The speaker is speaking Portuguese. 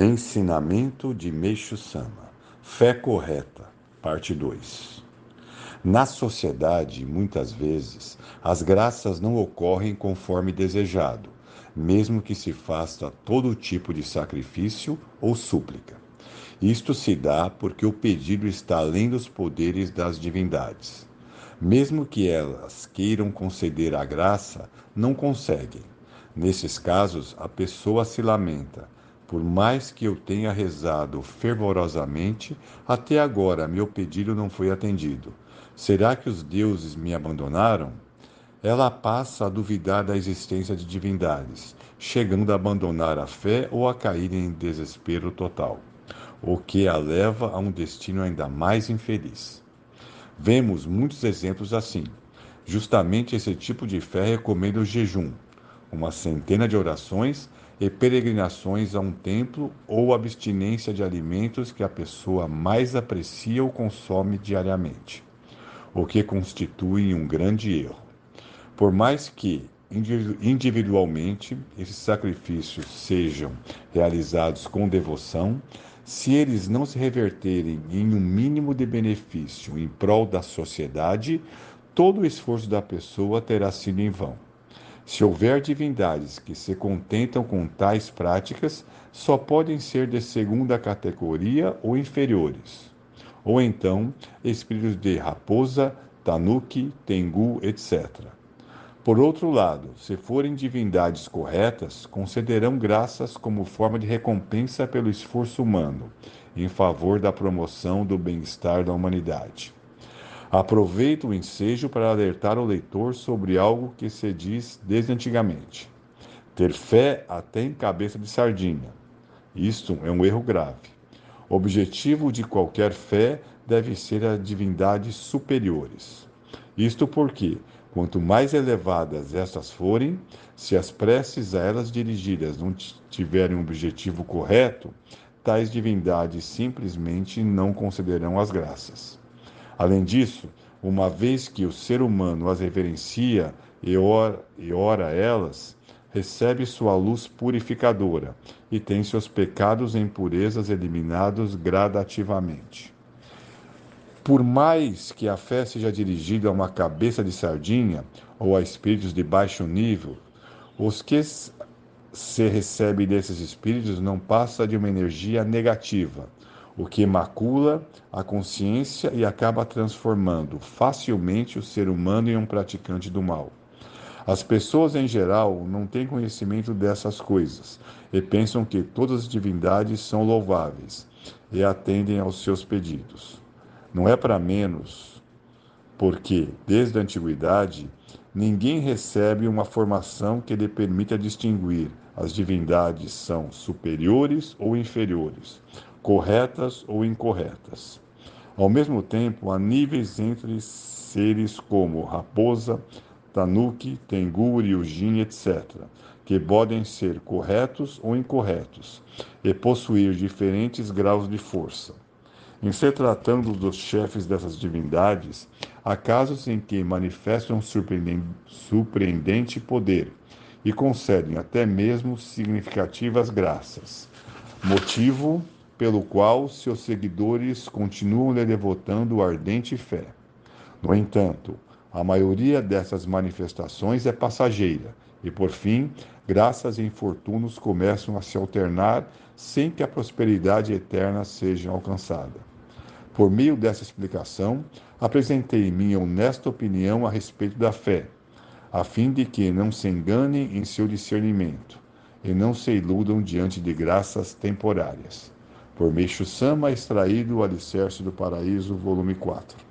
Ensinamento de Meixo Sama Fé Correta, Parte 2 Na sociedade, muitas vezes, as graças não ocorrem conforme desejado, mesmo que se faça todo tipo de sacrifício ou súplica. Isto se dá porque o pedido está além dos poderes das divindades. Mesmo que elas queiram conceder a graça, não conseguem. Nesses casos, a pessoa se lamenta por mais que eu tenha rezado fervorosamente, até agora meu pedido não foi atendido. Será que os deuses me abandonaram? Ela passa a duvidar da existência de divindades, chegando a abandonar a fé ou a cair em desespero total, o que a leva a um destino ainda mais infeliz. Vemos muitos exemplos assim. Justamente esse tipo de fé recomenda o jejum, uma centena de orações e peregrinações a um templo ou abstinência de alimentos que a pessoa mais aprecia ou consome diariamente, o que constitui um grande erro. Por mais que individualmente esses sacrifícios sejam realizados com devoção, se eles não se reverterem em um mínimo de benefício em prol da sociedade, todo o esforço da pessoa terá sido em vão. Se houver divindades que se contentam com tais práticas, só podem ser de segunda categoria ou inferiores. Ou então, espíritos de raposa, tanuki, tengu, etc. Por outro lado, se forem divindades corretas, concederão graças como forma de recompensa pelo esforço humano, em favor da promoção do bem-estar da humanidade. Aproveito o ensejo para alertar o leitor sobre algo que se diz desde antigamente: ter fé até em cabeça de sardinha. Isto é um erro grave. O objetivo de qualquer fé deve ser a divindades superiores. Isto porque, quanto mais elevadas estas forem, se as preces a elas dirigidas não tiverem um objetivo correto, tais divindades simplesmente não concederão as graças. Além disso, uma vez que o ser humano as reverencia e ora, e ora elas, recebe sua luz purificadora e tem seus pecados e impurezas eliminados gradativamente. Por mais que a fé seja dirigida a uma cabeça de sardinha ou a espíritos de baixo nível, os que se recebem desses espíritos não passa de uma energia negativa, o que macula a consciência e acaba transformando facilmente o ser humano em um praticante do mal. As pessoas em geral não têm conhecimento dessas coisas e pensam que todas as divindades são louváveis e atendem aos seus pedidos. Não é para menos, porque, desde a antiguidade, ninguém recebe uma formação que lhe permita distinguir as divindades são superiores ou inferiores, corretas ou incorretas. Ao mesmo tempo, há níveis entre seres como raposa, tanuki, tengu, ryujin, etc., que podem ser corretos ou incorretos e possuir diferentes graus de força. Em se tratando dos chefes dessas divindades, há casos em que manifestam surpreendente poder e concedem até mesmo significativas graças. Motivo pelo qual seus seguidores continuam lhe devotando ardente fé. No entanto, a maioria dessas manifestações é passageira e, por fim, graças e infortúnios começam a se alternar sem que a prosperidade eterna seja alcançada. Por meio dessa explicação, apresentei minha honesta opinião a respeito da fé, a fim de que não se enganem em seu discernimento e não se iludam diante de graças temporárias por Meixo Sama, extraído o Alicerce do Paraíso, volume 4.